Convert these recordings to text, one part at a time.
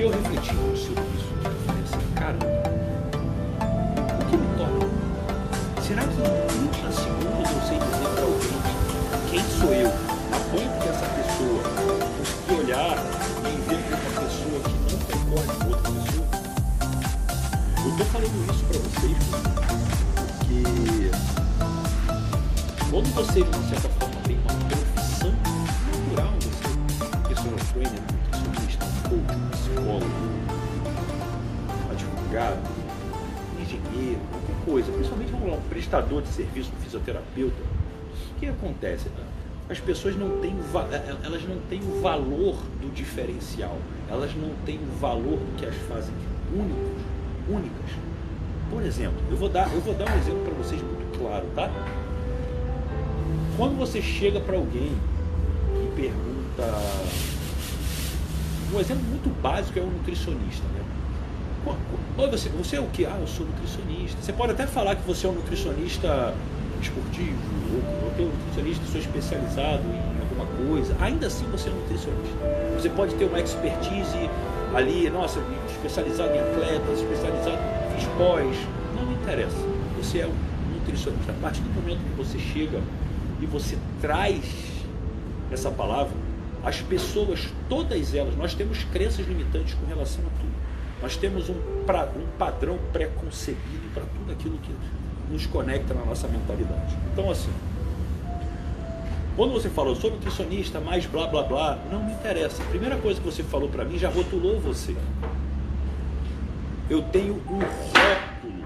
Porque eu refleti sobre isso. Eu falei assim, cara, o que me torna? Será que em 30 segundos eu sei dizer para alguém quem sou eu? A ponto que essa pessoa conseguir olhar e ver que uma pessoa que não concorda com outra pessoa? Eu estou falando isso para vocês porque quando você, de uma certa forma, coisa, principalmente lá, um prestador de serviço, um fisioterapeuta, o que acontece? As pessoas não têm, elas não têm o valor do diferencial, elas não têm o valor do que as fazem únicos, únicas. Por exemplo, eu vou dar, eu vou dar um exemplo para vocês muito claro, tá? Quando você chega para alguém e pergunta. Um exemplo muito básico é um nutricionista, né? Oi, você, você é o que? Ah, eu sou nutricionista. Você pode até falar que você é um nutricionista esportivo, ou, ou tem um nutricionista sou especializado em alguma coisa. Ainda assim você é um nutricionista. Você pode ter uma expertise ali, nossa, especializado em atletas, especializado em pós. Não interessa. Você é um nutricionista. A partir do momento que você chega e você traz essa palavra, as pessoas, todas elas, nós temos crenças limitantes com relação a. Nós temos um, pra, um padrão pré-concebido para tudo aquilo que nos conecta na nossa mentalidade. Então, assim, quando você falou, sou nutricionista, mais blá blá blá, não me interessa. A primeira coisa que você falou para mim já rotulou você. Eu tenho um rótulo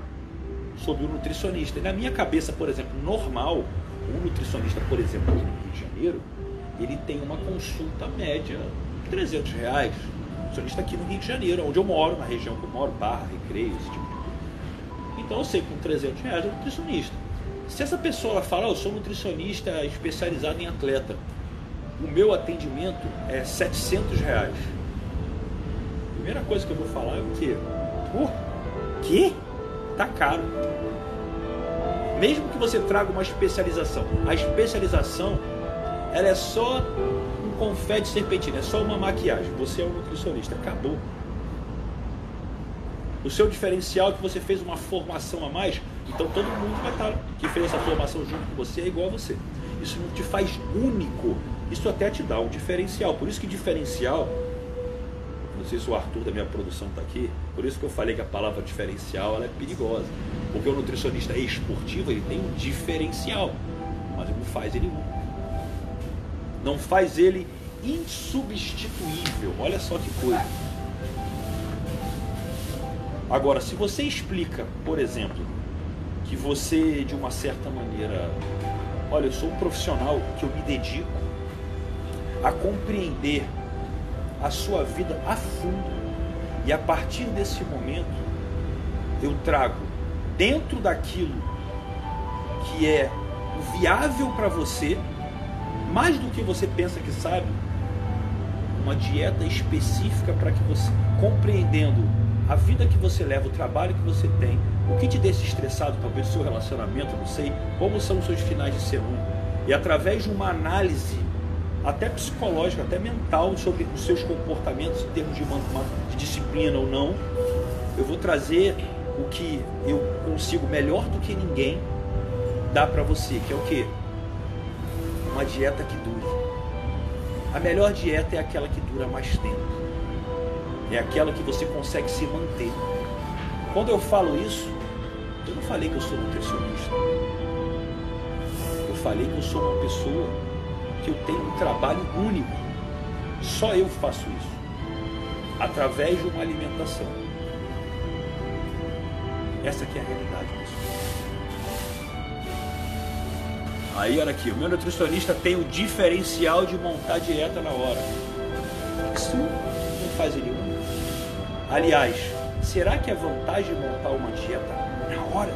sobre o nutricionista. E na minha cabeça, por exemplo, normal, um nutricionista, por exemplo, aqui no Rio de Janeiro, ele tem uma consulta média de 300 reais. Nutricionista aqui no Rio de Janeiro, onde eu moro, na região que eu moro, Barra, Recreio, esse tipo de coisa. Então eu sei que com 300 reais é um nutricionista. Se essa pessoa fala, oh, eu sou nutricionista especializado em atleta, o meu atendimento é 700 reais. Primeira coisa que eu vou falar é o quê? Pô, que? Tá caro mesmo que você traga uma especialização, a especialização ela é só confete serpentina, é só uma maquiagem. Você é um nutricionista, acabou. O seu diferencial é que você fez uma formação a mais, então todo mundo vai estar que fez essa formação junto com você é igual a você. Isso não te faz único, isso até te dá um diferencial. Por isso que diferencial não sei se o Arthur da minha produção está aqui, por isso que eu falei que a palavra diferencial ela é perigosa. Porque o nutricionista esportivo ele tem um diferencial, mas não faz ele único. Não faz ele insubstituível. Olha só que coisa. Agora, se você explica, por exemplo, que você de uma certa maneira, olha, eu sou um profissional que eu me dedico a compreender a sua vida a fundo. E a partir desse momento, eu trago dentro daquilo que é viável para você, mais do que você pensa que sabe, uma dieta específica para que você, compreendendo a vida que você leva, o trabalho que você tem, o que te deixa estressado, talvez o seu relacionamento, não sei, como são os seus finais de semana. E através de uma análise até psicológico, até mental, sobre os seus comportamentos em termos de, uma, de disciplina ou não. Eu vou trazer o que eu consigo melhor do que ninguém dar para você, que é o que? Uma dieta que dure. A melhor dieta é aquela que dura mais tempo. É aquela que você consegue se manter. Quando eu falo isso, eu não falei que eu sou nutricionista. Eu falei que eu sou uma pessoa que eu tenho um trabalho único. Só eu faço isso. Através de uma alimentação. Essa aqui é a realidade, Aí, olha aqui, o meu nutricionista tem o diferencial de montar dieta na hora. Isso não faz único. Aliás, será que é vantagem montar uma dieta na hora?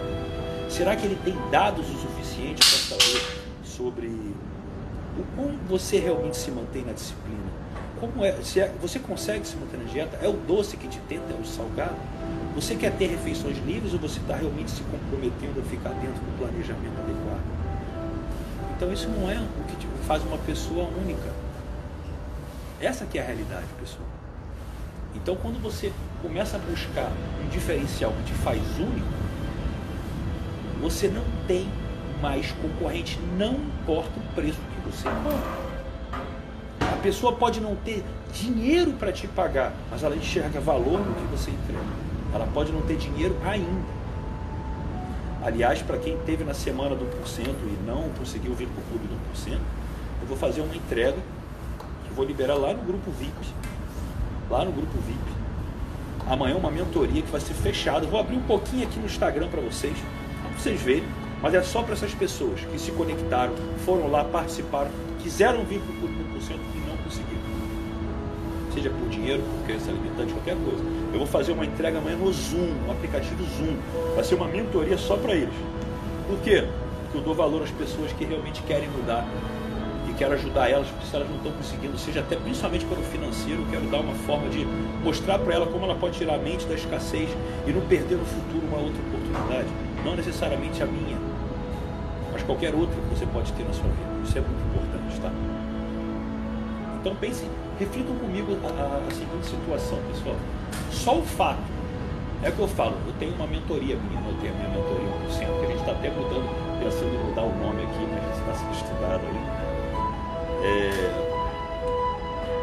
Será que ele tem dados o suficiente para saber sobre o como você realmente se mantém na disciplina. Como é, se é, você consegue se manter na dieta? É o doce que te tenta, é o salgado? Você quer ter refeições livres ou você está realmente se comprometendo a ficar dentro do planejamento adequado? Então isso não é o que faz uma pessoa única. Essa que é a realidade, pessoal. Então, quando você começa a buscar um diferencial que te faz único, você não tem mais concorrente, não importa o preço que você cobra. A pessoa pode não ter dinheiro para te pagar, mas ela enxerga valor no que você entrega. Ela pode não ter dinheiro ainda. Aliás, para quem teve na semana do 1% e não conseguiu vir para o clube do 1%, eu vou fazer uma entrega que vou liberar lá no grupo VIP. Lá no grupo VIP. Amanhã uma mentoria que vai ser fechada. Vou abrir um pouquinho aqui no Instagram para vocês, para vocês verem. Mas é só para essas pessoas que se conectaram, foram lá, participaram, quiseram vir para o clube do 1% e não conseguiram. Seja por dinheiro, por crença limitante, qualquer coisa. Eu vou fazer uma entrega amanhã no Zoom, no aplicativo Zoom. Vai ser uma mentoria só para eles. Por quê? Porque eu dou valor às pessoas que realmente querem mudar e quero ajudar elas, porque se elas não estão conseguindo, seja até principalmente pelo financeiro, quero dar uma forma de mostrar para ela como ela pode tirar a mente da escassez e não perder no futuro uma outra oportunidade. Não necessariamente a minha, mas qualquer outra que você pode ter na sua vida. Isso é muito importante, tá? Então pense, reflitam comigo a, a, a seguinte situação, pessoal. Só o fato, é que eu falo, eu tenho uma mentoria minha, eu tenho a minha mentoria 1%, que a gente está até mudando, pensando em mudar o nome aqui, mas está sendo estudado aí. É,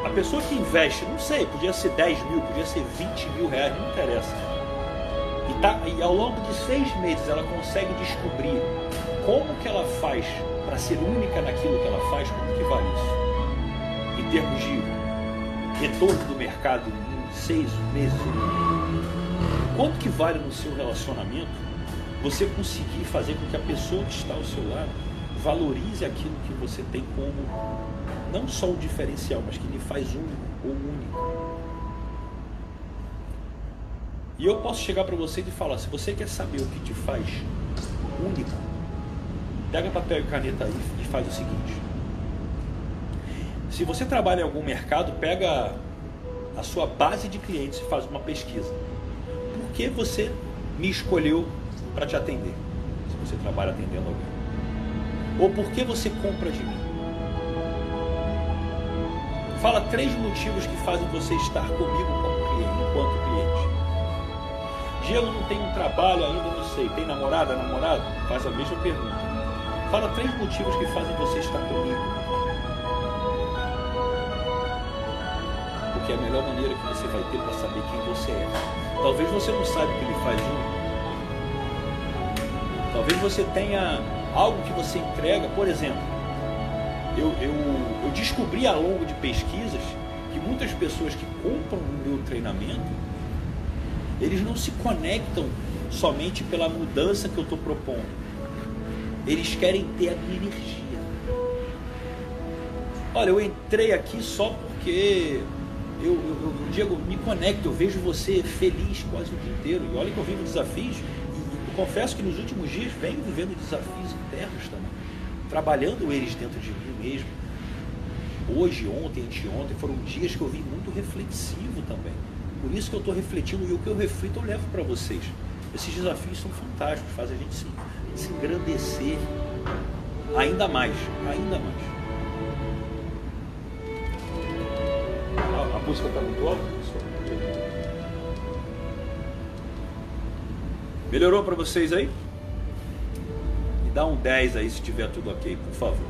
a pessoa que investe, não sei, podia ser 10 mil, podia ser 20 mil reais, não interessa. E, tá, e ao longo de seis meses ela consegue descobrir como que ela faz para ser única naquilo que ela faz, como que vale isso? Em termos de retorno do mercado em seis meses. Quanto que vale no seu relacionamento você conseguir fazer com que a pessoa que está ao seu lado valorize aquilo que você tem como não só o diferencial, mas que lhe faz único ou único. E eu posso chegar para você e falar: se você quer saber o que te faz único, pega papel e caneta aí e faz o seguinte. Se você trabalha em algum mercado, pega a sua base de clientes e faz uma pesquisa. Por que você me escolheu para te atender? Se você trabalha atendendo alguém. Ou por que você compra de mim? Fala três motivos que fazem você estar comigo como cliente, enquanto cliente. Diego não tem um trabalho ainda, não sei. Tem namorada, namorado? Faz a mesma pergunta. Fala três motivos que fazem você estar comigo. Porque é a melhor maneira que você vai ter para saber quem você é. Talvez você não saiba o que ele faz junto. Talvez você tenha algo que você entrega, por exemplo, eu, eu, eu descobri ao longo de pesquisas que muitas pessoas que compram o meu treinamento, eles não se conectam somente pela mudança que eu estou propondo. Eles querem ter a minha energia. Olha, eu entrei aqui só porque eu, eu, eu, Diego, me conecto, eu vejo você feliz quase o dia inteiro. E olha que eu vivo desafios. E, confesso que nos últimos dias venho vivendo desafios internos também. Trabalhando eles dentro de mim mesmo. Hoje, ontem, anteontem, foram dias que eu vim muito reflexivo também. Por isso que eu estou refletindo e o que eu reflito eu levo para vocês. Esses desafios são fantásticos, fazem a gente se, se engrandecer ainda mais, ainda mais. Música está muito alta, pessoal? Melhorou para vocês aí? Me dá um 10 aí se tiver tudo ok, por favor.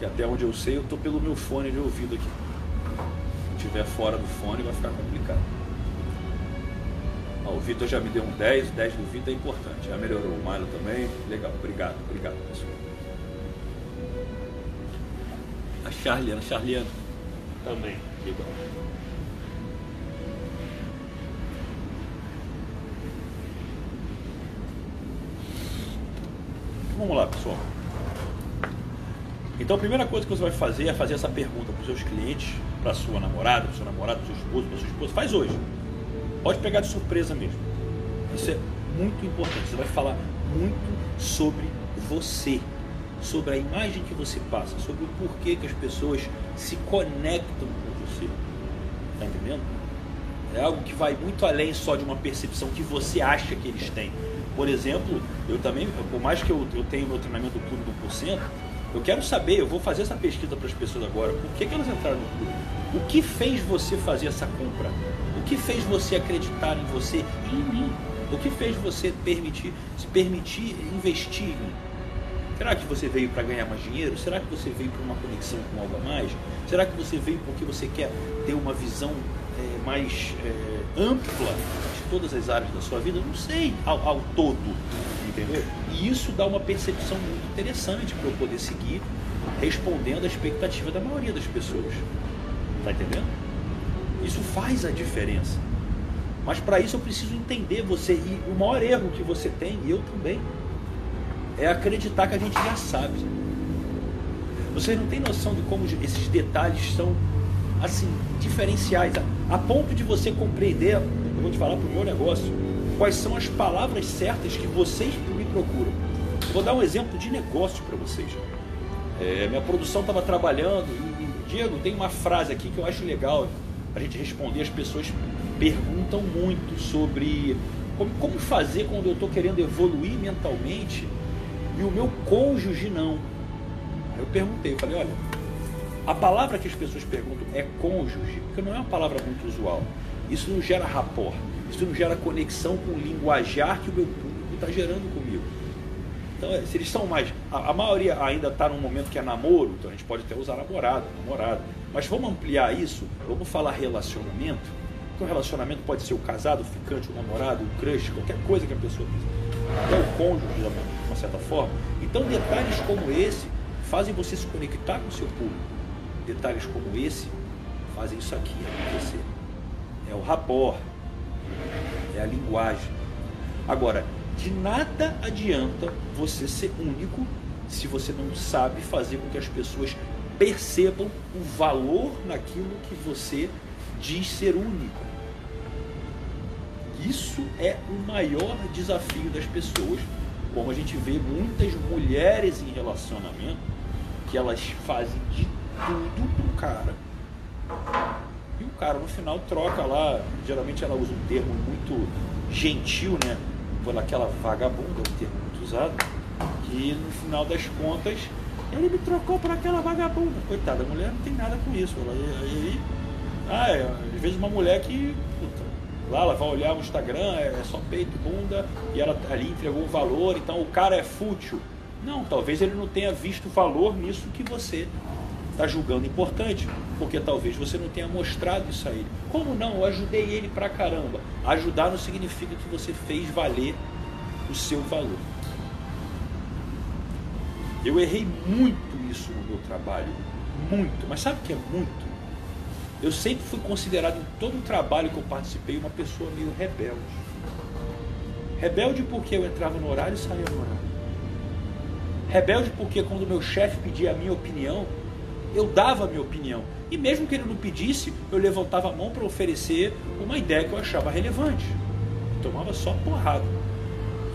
E até onde eu sei, eu estou pelo meu fone de ouvido aqui. Se estiver fora do fone, vai ficar complicado. O Vitor já me deu um 10, o 10 do Vitor é importante. Já melhorou o Milo também. Legal, obrigado, obrigado, pessoal. Charliana, Charliana. Também, legal. Vamos lá, pessoal. Então a primeira coisa que você vai fazer é fazer essa pergunta para os seus clientes, para sua namorada, para seu namorado, para seu esposo, para sua esposa. Faz hoje. Pode pegar de surpresa mesmo. Isso é muito importante. Você vai falar muito sobre você, sobre a imagem que você passa, sobre o porquê que as pessoas se conectam com você. Está entendendo? É algo que vai muito além só de uma percepção que você acha que eles têm. Por exemplo, eu também, por mais que eu, eu tenha meu treinamento do Clube do Porcento, Eu quero saber, eu vou fazer essa pesquisa para as pessoas agora. Por que, que elas entraram no clube? O que fez você fazer essa compra? O que fez você acreditar em você e em mim? O que fez você permitir, se permitir investir em mim? Será que você veio para ganhar mais dinheiro? Será que você veio para uma conexão com algo a mais? Será que você veio porque você quer ter uma visão é, mais é, ampla de todas as áreas da sua vida? Não sei, ao, ao todo, entendeu? E isso dá uma percepção muito interessante para eu poder seguir respondendo à expectativa da maioria das pessoas. Tá entendendo? Isso faz a diferença. Mas para isso eu preciso entender você. E o maior erro que você tem, e eu também, é acreditar que a gente já sabe. Vocês não têm noção de como esses detalhes são assim diferenciais, a, a ponto de você compreender, eu vou te falar para o meu negócio, quais são as palavras certas que vocês me procuram. Eu vou dar um exemplo de negócio para vocês. É, minha produção estava trabalhando e, Diego, tem uma frase aqui que eu acho legal a gente responder. As pessoas perguntam muito sobre como, como fazer quando eu estou querendo evoluir mentalmente e o meu cônjuge não. Eu perguntei, eu falei, olha, a palavra que as pessoas perguntam é cônjuge, porque não é uma palavra muito usual. Isso não gera rapport, isso não gera conexão com o linguajar que o meu público está gerando comigo. Então, é, se eles são mais. A, a maioria ainda está num momento que é namoro, então a gente pode até usar namorado, namorado. Mas vamos ampliar isso, vamos falar relacionamento. Porque o relacionamento pode ser o casado, o ficante, o namorado, o crush, qualquer coisa que a pessoa até o cônjuge, de uma certa forma. Então, detalhes como esse fazem você se conectar com o seu público. Detalhes como esse fazem isso aqui acontecer. É o rapport, é a linguagem. Agora, de nada adianta você ser único se você não sabe fazer com que as pessoas percebam o valor naquilo que você diz ser único. Isso é o maior desafio das pessoas, como a gente vê muitas mulheres em relacionamento que elas fazem de tudo pro cara. E o cara no final troca lá, geralmente ela usa um termo muito gentil, né? Por aquela vagabunda, um termo muito usado, que no final das contas ele me trocou por aquela vagabunda. Coitada, a mulher não tem nada com isso. Ela, aí, ah, é, às vezes uma mulher que puta, Lá ela vai olhar o Instagram, é, é só peito bunda, e ela ali entregou um valor, então o cara é fútil. Não, talvez ele não tenha visto valor nisso que você está julgando importante, porque talvez você não tenha mostrado isso a ele. Como não? Eu ajudei ele pra caramba. Ajudar não significa que você fez valer o seu valor. Eu errei muito isso no meu trabalho, muito, mas sabe o que é muito? Eu sempre fui considerado em todo o trabalho que eu participei uma pessoa meio rebelde. Rebelde porque eu entrava no horário e saía no horário. Rebelde porque quando meu chefe pedia a minha opinião, eu dava a minha opinião. E mesmo que ele não pedisse, eu levantava a mão para oferecer uma ideia que eu achava relevante. Eu tomava só porrada.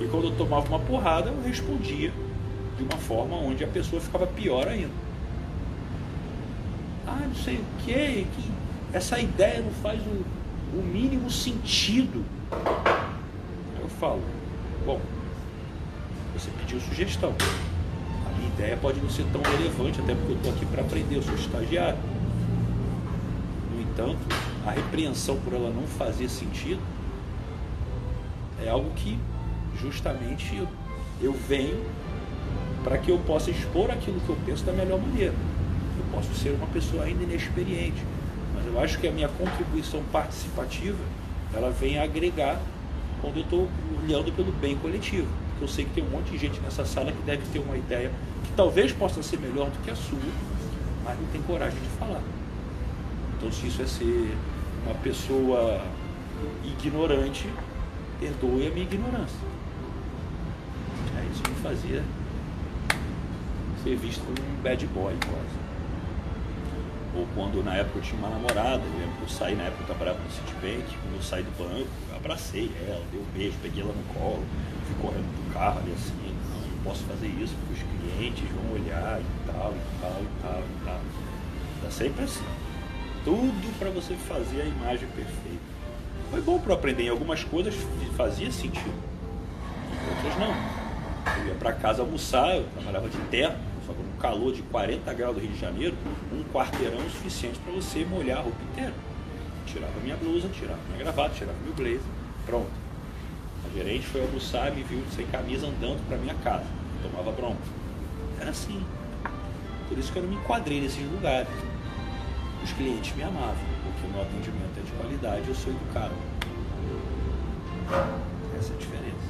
E quando eu tomava uma porrada, eu respondia de uma forma onde a pessoa ficava pior ainda. Ah, não sei o quê, que essa ideia não faz o, o mínimo sentido. Eu falo, bom, você pediu sugestão. A minha ideia pode não ser tão relevante, até porque eu estou aqui para aprender, eu sou estagiário. No entanto, a repreensão por ela não fazer sentido é algo que justamente eu, eu venho para que eu possa expor aquilo que eu penso da melhor maneira. Eu posso ser uma pessoa ainda inexperiente, eu acho que a minha contribuição participativa ela vem agregar quando eu estou olhando pelo bem coletivo. Porque eu sei que tem um monte de gente nessa sala que deve ter uma ideia que talvez possa ser melhor do que a sua, mas não tem coragem de falar. Então, se isso é ser uma pessoa ignorante, perdoe a minha ignorância. É, isso me fazia ser visto como um bad boy quase. Ou quando na época eu tinha uma namorada, eu lembro que eu saí na época eu trabalhava no Citibank, quando eu saí do banco, eu abracei ela, dei um beijo, peguei ela no colo, fui correndo pro carro ali assim, não, não posso fazer isso porque os clientes vão olhar e tal, e tal, e tal, e tal. Tá sempre assim. Tudo para você fazer a imagem perfeita. Foi bom para aprender em algumas coisas, fazia sentido. Em outras não. Eu ia para casa almoçar, eu trabalhava de terno, Que no calor de 40 graus do Rio de Janeiro, um quarteirão é suficiente para você molhar a roupa inteira. Tirava minha blusa, tirava minha gravata, tirava meu blazer, pronto. A gerente foi almoçar, me viu sem camisa andando para minha casa. tomava bronca. Era assim. Por isso que eu não me enquadrei nesses lugares. Os clientes me amavam, porque o meu atendimento é de qualidade, eu sou educado. Essa é a diferença.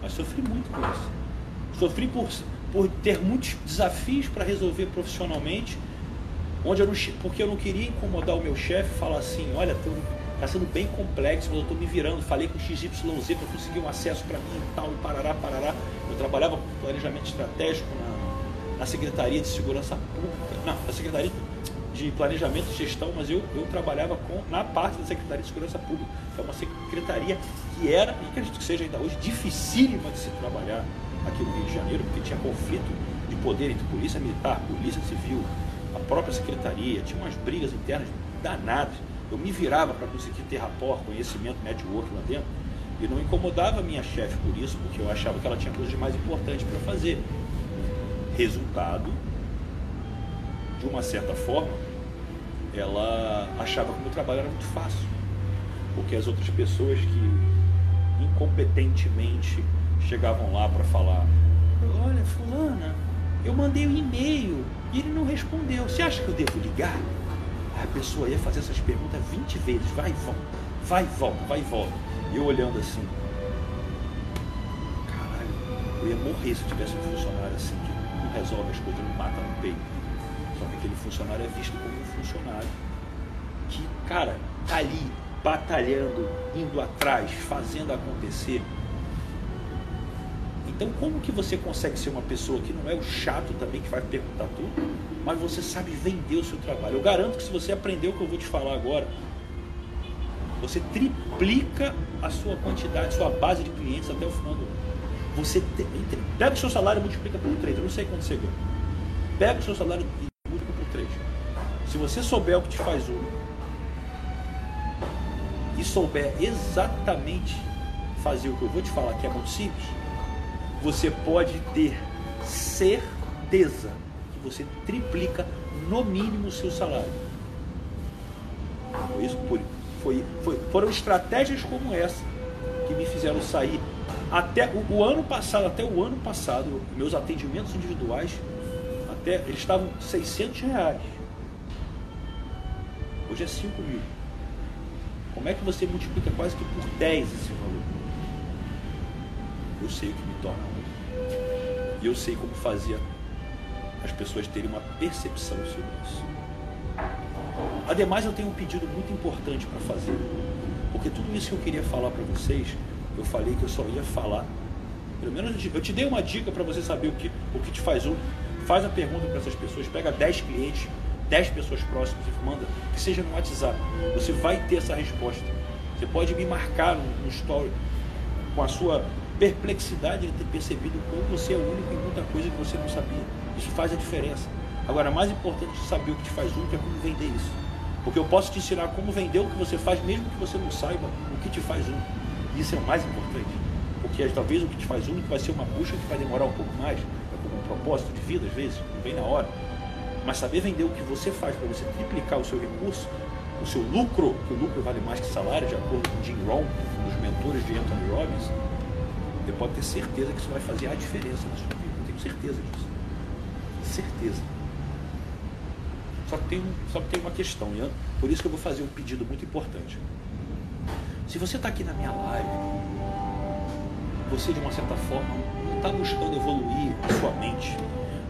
Mas sofri muito com isso. Sofri por, por ter muitos desafios para resolver profissionalmente, onde eu não, porque eu não queria incomodar o meu chefe e falar assim, olha, está sendo bem complexo, mas eu estou me virando, falei com o XYZ para conseguir um acesso para mim e tal, parará, parará. Eu trabalhava com planejamento estratégico na, na Secretaria de Segurança Pública, não, na Secretaria de Planejamento e Gestão, mas eu, eu trabalhava com, na parte da Secretaria de Segurança Pública. É uma secretaria que era, e acredito que seja ainda hoje, dificílima de se trabalhar aqui no Rio de Janeiro, porque tinha conflito de poder entre polícia militar, polícia civil, a própria secretaria, tinha umas brigas internas danadas. Eu me virava para conseguir ter rapport, conhecimento, network lá dentro, e não incomodava a minha chefe por isso, porque eu achava que ela tinha coisas mais importantes para fazer. Resultado, de uma certa forma, ela achava que o meu trabalho era muito fácil. Porque as outras pessoas que incompetentemente chegavam lá para falar: Olha, Fulana, eu mandei um e-mail e ele não respondeu. Você acha que eu devo ligar? A pessoa ia fazer essas perguntas 20 vezes: vai e volta, vai e volta, vai e volta. E eu olhando assim: Caralho, eu ia morrer se tivesse um funcionário assim que não resolve as coisas, não mata no peito. Só que aquele funcionário é visto como um funcionário que, cara, tá ali batalhando, indo atrás, fazendo acontecer. Então, como que você consegue ser uma pessoa que não é o chato também, que vai perguntar tudo, mas você sabe vender o seu trabalho? Eu garanto que se você aprender o que eu vou te falar agora, você triplica a sua quantidade, sua base de clientes até o final do ano. Você te, pega o seu salário e multiplica por 3. Eu não sei quanto você ganha. Pega o seu salário e multiplica por 3. Se você souber o que te faz único, e souber exatamente fazer o que eu vou te falar, que é muito simples, você pode ter certeza que você triplica no mínimo o seu salário. Foi isso, foi, foi, foram estratégias como essa que me fizeram sair até o, o, ano passado, até o ano passado, meus atendimentos individuais, até eles estavam 600 reais. Hoje é 5 mil. Como é que você multiplica quase que por 10 esse valor? Eu sei o que me torna. E eu sei como fazer as pessoas terem uma percepção sobre isso. Ademais, eu tenho um pedido muito importante para fazer. Porque tudo isso que eu queria falar para vocês, eu falei que eu só ia falar. Pelo menos eu te dei uma dica para você saber o que, o que te faz único. Faz a pergunta para essas pessoas, pega 10 clientes 10 pessoas próximas e manda, que seja no WhatsApp. Você vai ter essa resposta. Você pode me marcar no, story com a sua perplexidade de ter percebido como você é único em muita coisa que você não sabia. Isso faz a diferença. Agora, mais importante de saber o que te faz único é como vender isso. Porque eu posso te ensinar como vender o que você faz, mesmo que você não saiba o que te faz único. Isso é o mais importante. Porque talvez o que te faz único vai ser uma busca que vai demorar um pouco mais, é como um propósito de vida, às vezes, não vem na hora. Mas saber vender o que você faz para você triplicar o seu recurso, o seu lucro, que o lucro vale mais que salário, de acordo com Jim Rohn, um dos mentores de Anthony Robbins, pode ter certeza que isso vai fazer a diferença na sua vida. Eu tenho certeza disso. Certeza. Só que, tem, só que tem uma questão, e por isso que eu vou fazer um pedido muito importante. Se você está aqui na minha live, você de uma certa forma não está buscando evoluir a sua mente,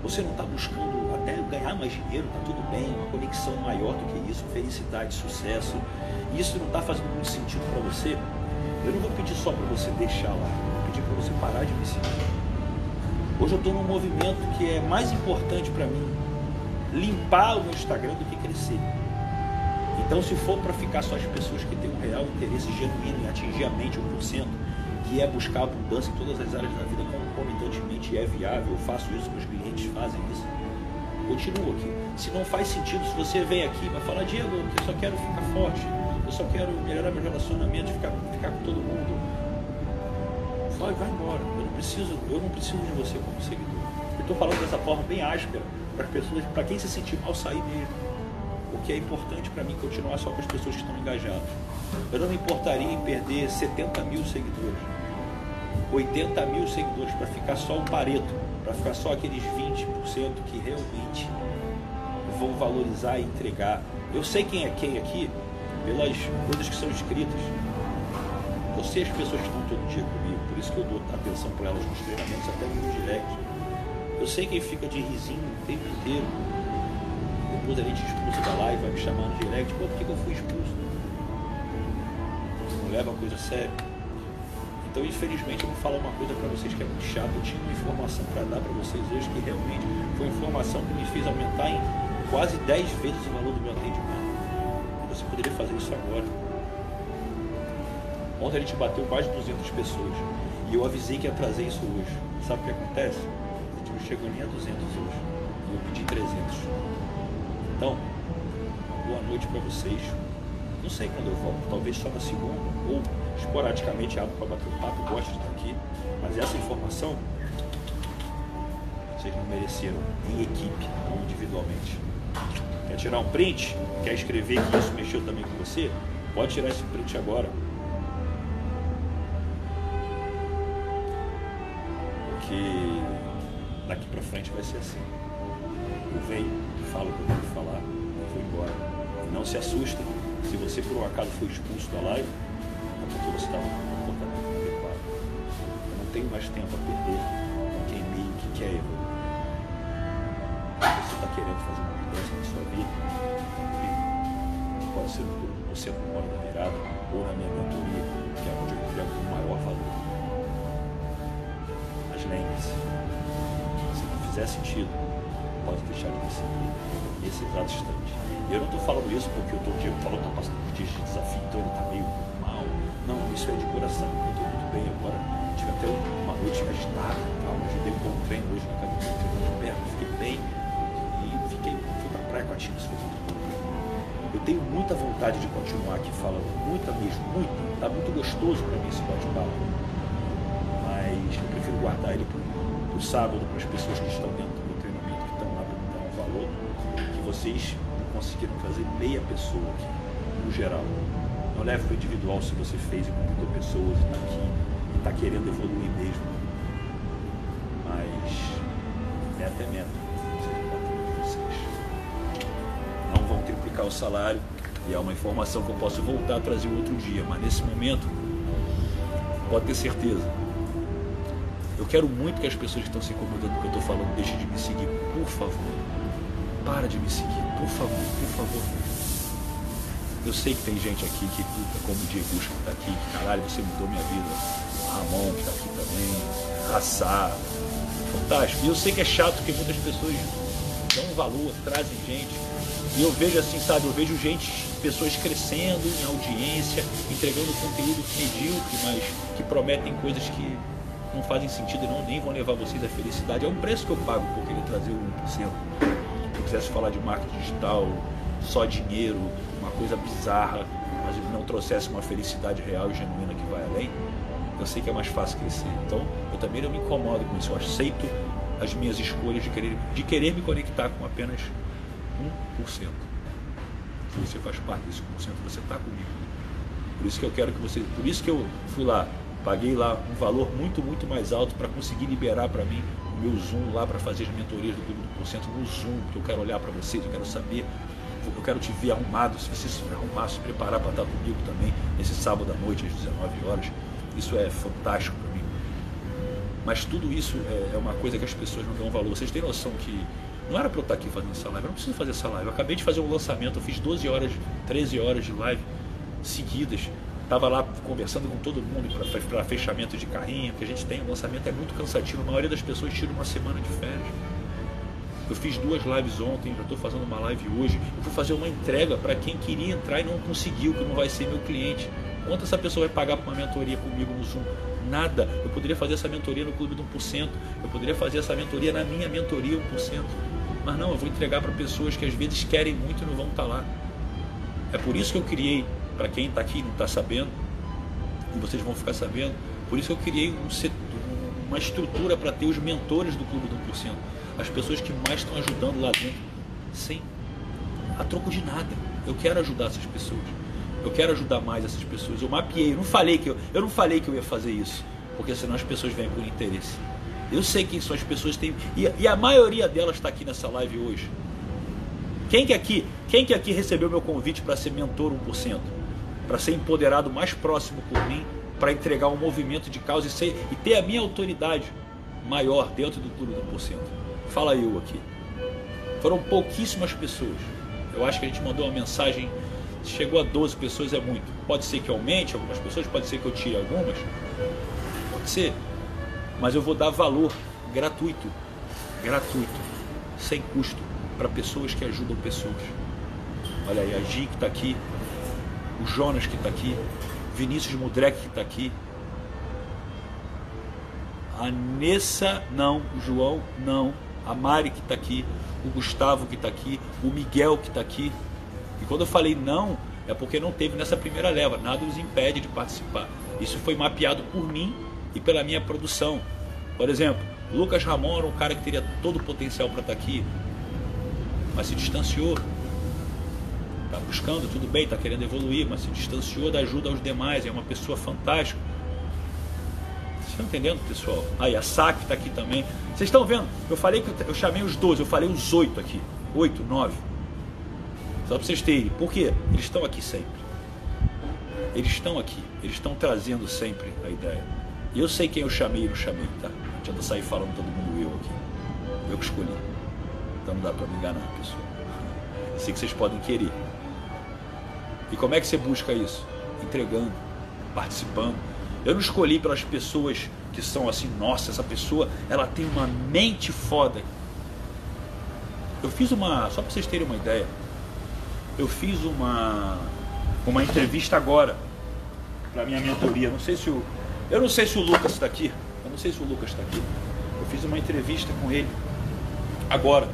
você não está buscando até ganhar mais dinheiro, tá tudo bem, uma conexão maior do que isso, felicidade, sucesso. E isso não está fazendo muito sentido para você. Eu não vou pedir só para você deixar lá, você parar de me seguir. Hoje eu estou num movimento que é mais importante para mim limpar o meu Instagram do que crescer. Então, se for para ficar só as pessoas que têm um real interesse genuíno em atingir a mente 1%, que é buscar abundância em todas as áreas da vida concomitantemente é viável, eu faço isso, meus clientes fazem isso continua aqui. Se não faz sentido, se você vem aqui e vai falar, Diego, eu só quero ficar forte, eu só quero melhorar meu relacionamento, ficar, ficar com todo mundo. Vai, vai embora. Eu não preciso, eu não preciso de você como seguidor. Eu estou falando dessa forma bem áspera para as pessoas, para quem se sentir mal sair mesmo. Porque é importante para mim continuar só com as pessoas que estão engajadas. Eu não me importaria em perder 70 mil seguidores, 80 mil seguidores para ficar só o pareto, para ficar só aqueles 20% que realmente vão valorizar e entregar. Eu sei quem é quem aqui pelas coisas que são escritas. Sei as pessoas que estão todo dia comigo, por isso que eu dou atenção para elas nos treinamentos, até no direct. Eu sei quem fica de risinho o tempo inteiro. Depois a gente expulso da live, vai me chamando no direct, pô, por que, que eu fui expulso? Não leva a coisa a sério. Então, infelizmente, eu vou falar uma coisa para vocês que é muito chato. Eu tinha uma informação para dar para vocês hoje que realmente foi informação que me fez aumentar em quase 10 vezes o valor do meu atendimento. Você poderia fazer isso agora. Ontem a gente bateu mais de 200 pessoas. E eu avisei que ia trazer isso hoje. Sabe o que acontece? A gente não chegou nem a 200 hoje. Eu pedi 300. Então, boa noite para vocês. Não sei quando eu volto. Talvez só na segunda. Ou esporadicamente abro para bater um papo. Gosto de estar aqui. Mas essa informação vocês não mereceram em equipe, não individualmente. Quer tirar um print? Quer escrever que isso mexeu também com você? Pode tirar esse print agora. Frente vai ser assim. Eu venho, falo o que eu tenho que falar e vou embora. Não se assustem se você por um acaso foi expulso da live, é porque você estava completamente adequado. Eu não tenho mais tempo a perder com quem meio que quer evoluir. Você está querendo fazer uma mudança na sua vida, pode ser no centro do Hora da Virada ou na minha mentoria, que é onde eu entrego o maior valor. Mas lembre-se, fizer sentido, pode deixar de me seguir nesse exato instante. E eu não estou falando isso porque o Diego falou que está passando por dias de desafio, então ele está meio mal. Não, isso é de coração. Eu estou muito bem agora. Tive até uma noite agitada tal, mas eu dei um treino hoje na academia, treinando perto, fiquei bem e fiquei, fui para a praia com a Tina, isso foi. Eu tenho muita vontade de continuar aqui falando, muita mesmo, muito. Está muito gostoso para mim esse bate-papo. Mas eu prefiro guardar ele para o sábado, para as pessoas que estão dentro do treinamento, que estão lá para dar um valor, que vocês conseguiram fazer meia pessoa aqui, no geral. Não leve para o individual se você fez e convidou pessoas e está aqui e está querendo evoluir mesmo. Mas é meta. Não vão triplicar o salário e é uma informação que eu posso voltar a trazer outro dia, mas nesse momento pode ter certeza. Quero muito que as pessoas que estão se incomodando com o que eu estou falando deixem de me seguir, por favor. Para de me seguir, por favor, por favor. Eu sei que tem gente aqui que luta como o Diego que está aqui, que caralho, você mudou minha vida. O Ramon que está aqui também, Raçar, fantástico. E eu sei que é chato porque muitas pessoas dão valor, trazem gente. E eu vejo assim, sabe, eu vejo gente, pessoas crescendo em audiência, entregando conteúdo medíocre, mas que prometem coisas que não fazem sentido e não nem vão levar vocês à felicidade. É um preço que eu pago por querer trazer o 1%. Se eu quisesse falar de marketing digital, só dinheiro, uma coisa bizarra, mas não trouxesse uma felicidade real e genuína que vai além, eu sei que é mais fácil crescer. Então, eu também não me incomodo com isso. Eu aceito as minhas escolhas de querer, de querer me conectar com apenas 1%. Se você faz parte desse 1%, você está comigo. Por isso que eu quero que você. Por isso que eu fui lá, paguei lá um valor muito, muito mais alto para conseguir liberar para mim o meu Zoom lá para fazer as mentorias do Clube do Porcento no Zoom, porque eu quero olhar para vocês, eu quero saber, eu quero te ver arrumado, se você se arrumar, se preparar para estar comigo também nesse sábado à noite, às 19 horas. Isso é fantástico para mim. Mas tudo isso é, é uma coisa que as pessoas não dão valor. Vocês têm noção que não era para eu estar aqui fazendo essa live, eu não preciso fazer essa live. Eu acabei de fazer um lançamento, eu fiz 12 horas, 13 horas de live seguidas. Estava lá conversando com todo mundo para fechamento de carrinho, que a gente tem. O lançamento é muito cansativo. A maioria das pessoas tira uma semana de férias. Eu fiz duas lives ontem, já estou fazendo uma live hoje. Eu vou fazer uma entrega para quem queria entrar e não conseguiu, que não vai ser meu cliente. Quanto essa pessoa vai pagar por uma mentoria comigo no Zoom? Nada. Eu poderia fazer essa mentoria no Clube do 1%. Eu poderia fazer essa mentoria na minha mentoria 1%. Mas não, eu vou entregar para pessoas que às vezes querem muito e não vão estar lá. É por isso que eu criei, para quem está aqui e não está sabendo, e vocês vão ficar sabendo, por isso eu criei um, uma estrutura para ter os mentores do Clube do 1%. As pessoas que mais estão ajudando lá dentro. Sem a troco de nada. Eu quero ajudar essas pessoas. Eu quero ajudar mais essas pessoas. Eu mapeei, eu não falei que eu, eu não falei que eu ia fazer isso, porque senão as pessoas vêm por interesse. Eu sei quem são as pessoas tem e, e a maioria delas está aqui nessa live hoje. Quem que aqui, quem que aqui recebeu meu convite para ser mentor 1%? Para ser empoderado mais próximo por mim, para entregar um movimento de causa e, ser, e ter a minha autoridade maior dentro do clube do 1%. Fala eu aqui. Foram pouquíssimas pessoas. Eu acho que a gente mandou uma mensagem, chegou a 12 pessoas é muito. Pode ser que aumente algumas pessoas, pode ser que eu tire algumas. Pode ser. Mas eu vou dar valor gratuito, gratuito, sem custo, para pessoas que ajudam pessoas. Olha aí, a Gi que está aqui, o Jonas que está aqui, Vinícius Mudrek que está aqui, a Nessa não, o João não, a Mari que está aqui, o Gustavo que está aqui, o Miguel que está aqui. E quando eu falei não, é porque não teve nessa primeira leva, nada os impede de participar. Isso foi mapeado por mim e pela minha produção. Por exemplo, Lucas Ramon era um cara que teria todo o potencial para estar tá aqui, mas se distanciou. Está buscando, tudo bem, está querendo evoluir, mas se distanciou da ajuda aos demais, é uma pessoa fantástica. Vocês estão entendendo, pessoal? Aí, a SAC está aqui também. Vocês estão vendo? Eu falei que eu chamei os 12, eu falei os 8 aqui. 8, 9. Só para vocês terem. Por quê? Eles estão aqui sempre. Eles estão aqui. Eles estão trazendo sempre a ideia. E eu sei quem eu chamei e não chamei, tá? Não adianta sair falando todo mundo eu aqui. Eu que escolhi. Então não dá para me enganar, pessoal. Sei que vocês podem querer. E como é que você busca isso? Entregando, participando. Eu não escolhi pelas pessoas que são assim, nossa, essa pessoa, ela tem uma mente foda. Eu fiz uma, só para vocês terem uma ideia, eu fiz uma uma entrevista agora para minha mentoria. Não sei se o eu não sei se o Lucas está aqui. Eu não sei se o Lucas está aqui. Eu fiz uma entrevista com ele agora.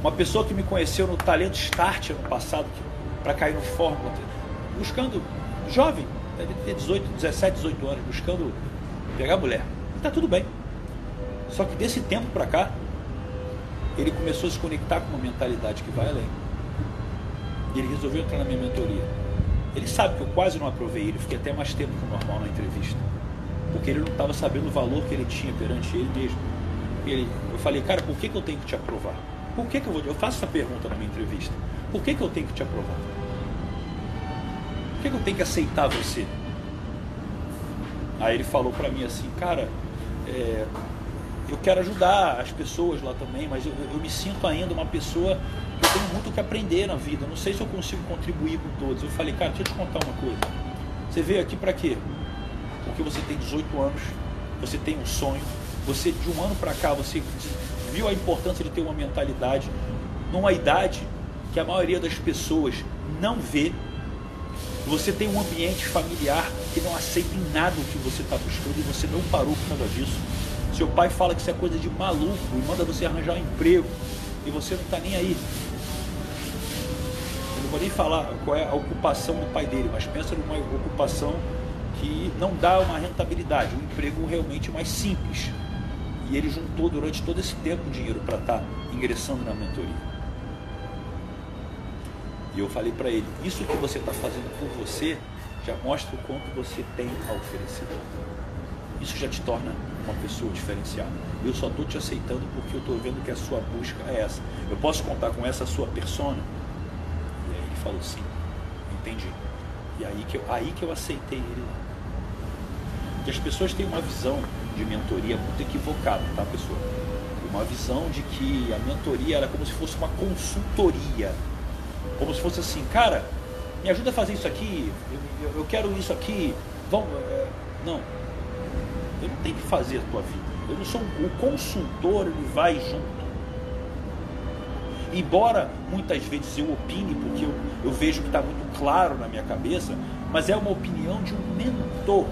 Uma pessoa que me conheceu no Talento Start ano passado, para cair no Fórmula, buscando jovem, deve ter 18, 17, 18 anos, buscando pegar mulher. Está tudo bem. Só que desse tempo para cá, ele começou a se conectar com uma mentalidade que vai além. E ele resolveu entrar na minha mentoria. Ele sabe que eu quase não aprovei ele, fiquei até mais tempo que o normal na entrevista. Porque ele não estava sabendo o valor que ele tinha perante ele mesmo. Ele, eu falei, cara, por que, que eu tenho que te aprovar? Por que, que eu vou. Eu faço essa pergunta na minha entrevista. Por que, que eu tenho que te aprovar? Que eu tenho que aceitar você? Aí ele falou para mim assim, cara, é, eu quero ajudar as pessoas lá também, mas eu, eu, me sinto ainda uma pessoa que eu tenho muito o que aprender na vida. Não sei se eu consigo contribuir com todos. Eu falei, cara, deixa eu te contar uma coisa. Você veio aqui para quê? Porque você tem 18 anos, você tem um sonho, você de um ano para cá você viu a importância de ter uma mentalidade numa idade que a maioria das pessoas não vê. Você tem um ambiente familiar que não aceita em nada o que você está buscando e você não parou por causa disso. Seu pai fala que isso é coisa de maluco e manda você arranjar um emprego e você não está nem aí. Eu não vou nem falar qual é a ocupação do pai dele, mas pensa numa ocupação que não dá uma rentabilidade, um emprego realmente mais simples. E ele juntou durante todo esse tempo dinheiro para estar tá ingressando na mentoria. E eu falei para ele: Isso que você está fazendo por você já mostra o quanto você tem a oferecer. Isso já te torna uma pessoa diferenciada. Eu só estou te aceitando porque eu estou vendo que a sua busca é essa. Eu posso contar com essa sua persona? E aí ele falou sim, entendi. E aí que eu, aí que eu aceitei ele lá. Que as pessoas têm uma visão de mentoria muito equivocada, tá pessoal? Uma visão de que a mentoria era como se fosse uma consultoria como se fosse assim, cara, me ajuda a fazer isso aqui, eu, eu, quero isso aqui, vamos. É, não. Eu não tenho que fazer a tua vida. Eu não sou o consultor, ele vai junto. Embora muitas vezes eu opine, porque eu, eu vejo que está muito claro na minha cabeça, mas é uma opinião de um mentor.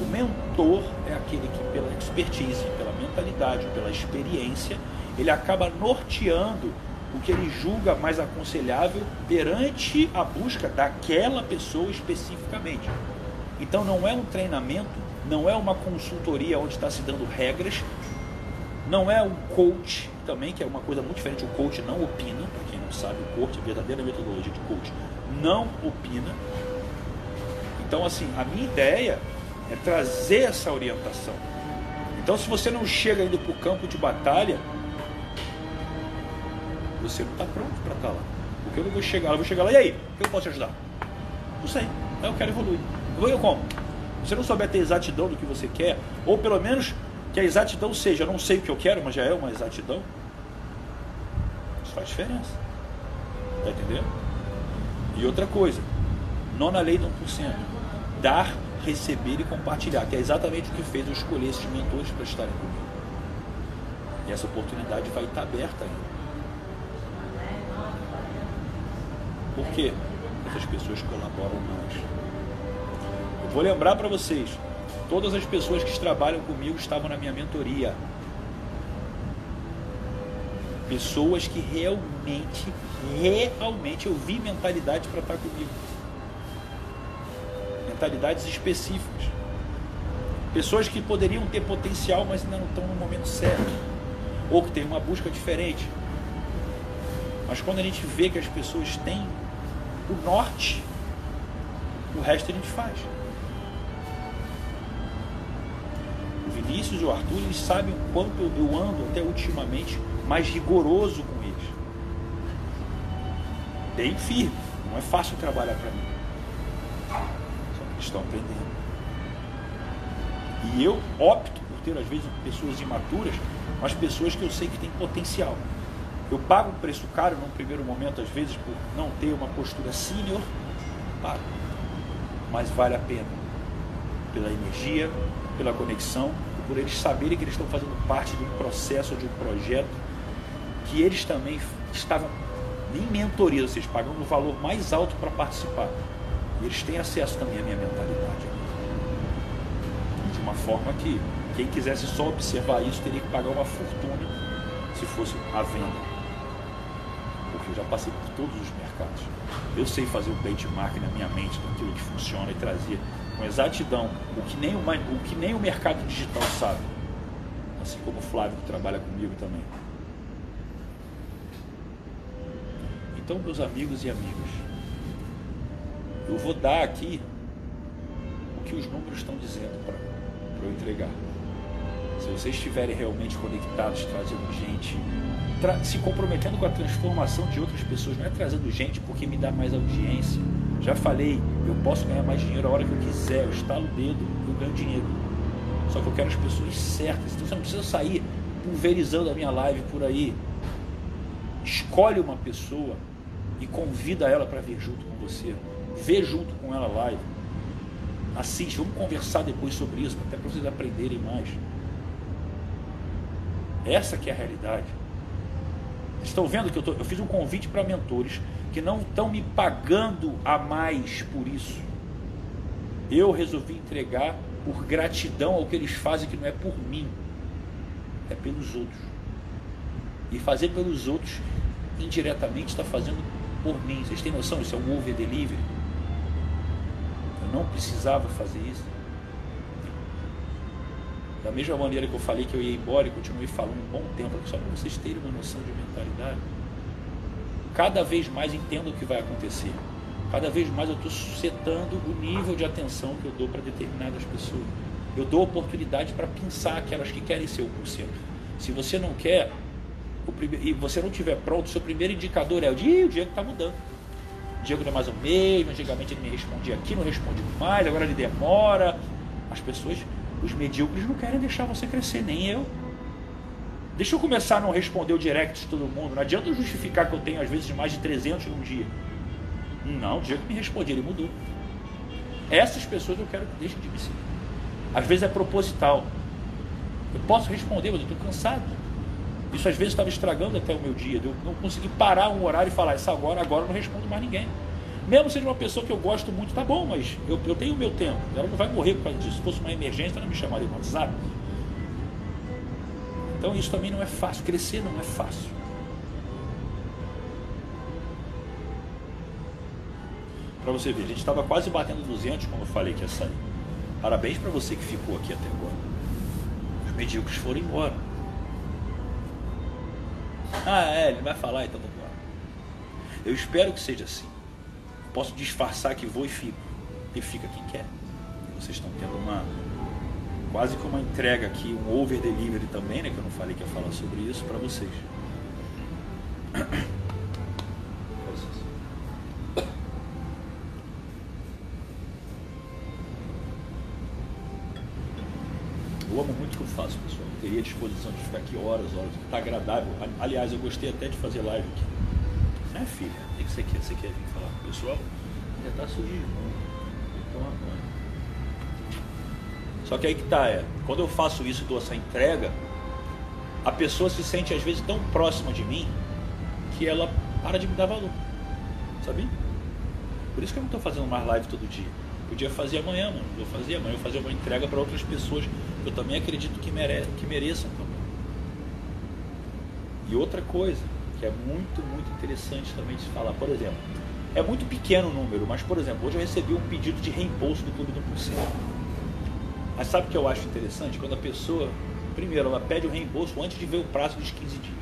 O mentor é aquele que, pela expertise, pela mentalidade, pela experiência, ele acaba norteando o que ele julga mais aconselhável perante a busca daquela pessoa especificamente. Então não é um treinamento não é uma consultoria onde está se dando regras, não é um coach também, que é uma coisa muito diferente. O coach não opina, para quem não sabe, o coach, a verdadeira metodologia de coach, não opina. Então, assim, a minha ideia é trazer essa orientação. Então, se você não chega ainda para o campo de batalha, você não está pronto para estar tá lá. Porque eu não vou chegar lá, eu vou chegar lá, e aí? O que eu posso te ajudar? Não sei, eu quero evoluir. Eu como? Se você não souber ter exatidão do que você quer, ou pelo menos que a exatidão seja, eu não sei o que eu quero, mas já é uma exatidão, isso faz diferença. Está entendendo? E outra coisa, nona lei do 1%. Dar, receber e compartilhar, que é exatamente o que fez eu escolher esses mentores para estarem comigo. E essa oportunidade vai estar aberta ainda. Por quê? Essas pessoas colaboram mais. Eu vou lembrar para vocês, todas as pessoas que trabalham comigo estavam na minha mentoria. Pessoas que realmente, realmente eu vi mentalidade para estar comigo. Mentalidades específicas. Pessoas que poderiam ter potencial, mas ainda não estão no momento certo. Ou que têm uma busca diferente. Mas quando a gente vê que as pessoas têm o norte, o resto a gente faz. O Vinícius e o Arthur, eles sabem o quanto eu ando até ultimamente mais rigoroso com eles. Bem firme. Não é fácil trabalhar para mim. Só que eles estão aprendendo. E eu opto por ter, às vezes, pessoas imaturas, mas pessoas que eu sei que têm potencial. Eu pago um preço caro num primeiro momento, às vezes, por não ter uma postura senior, pago. Mas vale a pena. Pela energia, pela conexão, por eles saberem que eles estão fazendo parte de um processo, de um projeto, que eles também estavam em mentoria, ou seja, pagando o valor mais alto para participar. E eles têm acesso também à minha mentalidade. De uma forma que quem quisesse só observar isso teria que pagar uma fortuna se fosse a venda eu já passei por todos os mercados. Eu sei fazer o benchmark na minha mente daquilo que funciona e trazer com exatidão o que nem o, o, que nem o mercado digital sabe. Assim como o Flávio que trabalha comigo também. Então, meus amigos e amigas, eu vou dar aqui o que os números estão dizendo para eu entregar. Se vocês estiverem realmente conectados, trazendo gente se comprometendo com a transformação de outras pessoas, não é trazendo gente porque me dá mais audiência. Já falei, eu posso ganhar mais dinheiro a hora que eu quiser, eu estalo o dedo, eu ganho dinheiro. Só que eu quero as pessoas certas, então você não precisa sair pulverizando a minha live por aí. Escolhe uma pessoa e convida ela para vir junto com você. Vê junto com ela a live. Assiste, vamos conversar depois sobre isso, até para vocês aprenderem mais. Essa que é a realidade. Estão vendo que eu, tô, eu fiz um convite para mentores que não estão me pagando a mais por isso. Eu resolvi entregar por gratidão ao que eles fazem, que não é por mim, é pelos outros. E fazer pelos outros, indiretamente, está fazendo por mim. Vocês têm noção? Isso é um over delivery. Eu não precisava fazer isso. Da mesma maneira que eu falei que eu ia embora e continuei falando um bom tempo, só para vocês terem uma noção de mentalidade. Cada vez mais entendo o que vai acontecer. Cada vez mais eu estou setando o nível de atenção que eu dou para determinadas pessoas. Eu dou oportunidade para pensar aquelas que querem ser o 1%. Se você não quer, e você não estiver pronto, seu primeiro indicador é o dia, o Diego está mudando. O Diego não é mais o mesmo, antigamente ele me respondia aqui, não responde mais, agora ele demora. As pessoas os medíocres não querem deixar você crescer, nem eu. Deixa eu começar a não responder o direct de todo mundo. Não adianta eu justificar que eu tenho às vezes mais de 300 num dia. Não, o dia que me responde, ele mudou. Essas pessoas eu quero que deixem de me seguir. Às vezes é proposital. Eu posso responder, mas eu estou cansado. Isso às vezes estava estragando até o meu dia. Eu não consegui parar um horário e falar, essa agora, agora eu não respondo mais ninguém. Mesmo seja uma pessoa que eu gosto muito, tá bom, mas eu, eu tenho o meu tempo. Ela não vai morrer por causa disso. Se fosse uma emergência, ela me chamaria no WhatsApp. Então isso também não é fácil. Crescer não é fácil. Para você ver, a gente estava quase batendo 200 quando eu falei que ia sair. Parabéns para você que ficou aqui até agora. Os medíocres foram embora. Ah, é, ele vai falar, então vamos embora. Eu espero que seja assim. Posso disfarçar que vou e fico. E fica quem quer. Vocês estão tendo uma quase que uma entrega aqui, um over delivery também, né? Que eu não falei que ia falar sobre isso para vocês. Eu amo muito o que eu faço, pessoal. Eu teria disposição de ficar aqui horas, horas. Está agradável. Aliás, eu gostei até de fazer live aqui. Né, filha? O que você quer? Você quer vir pessoal? Já está surgindo. Então, Só que aí que tá, é. Quando eu faço isso dou essa entrega, a pessoa se sente às vezes tão próxima de mim que ela para de me dar valor. Sabe? Por isso que eu não estou fazendo mais live todo dia. Podia fazer amanhã, mano. Vou fazer amanhã, vou fazer uma entrega para outras pessoas que eu também acredito que, mere que mereçam também. E outra coisa que é muito, muito interessante também de falar, por exemplo, é muito pequeno o número, mas por exemplo, hoje eu recebi um pedido de reembolso do Clube do 1%. Mas sabe o que eu acho interessante? Quando a pessoa, primeiro, ela pede o reembolso antes de ver o prazo dos 15 dias.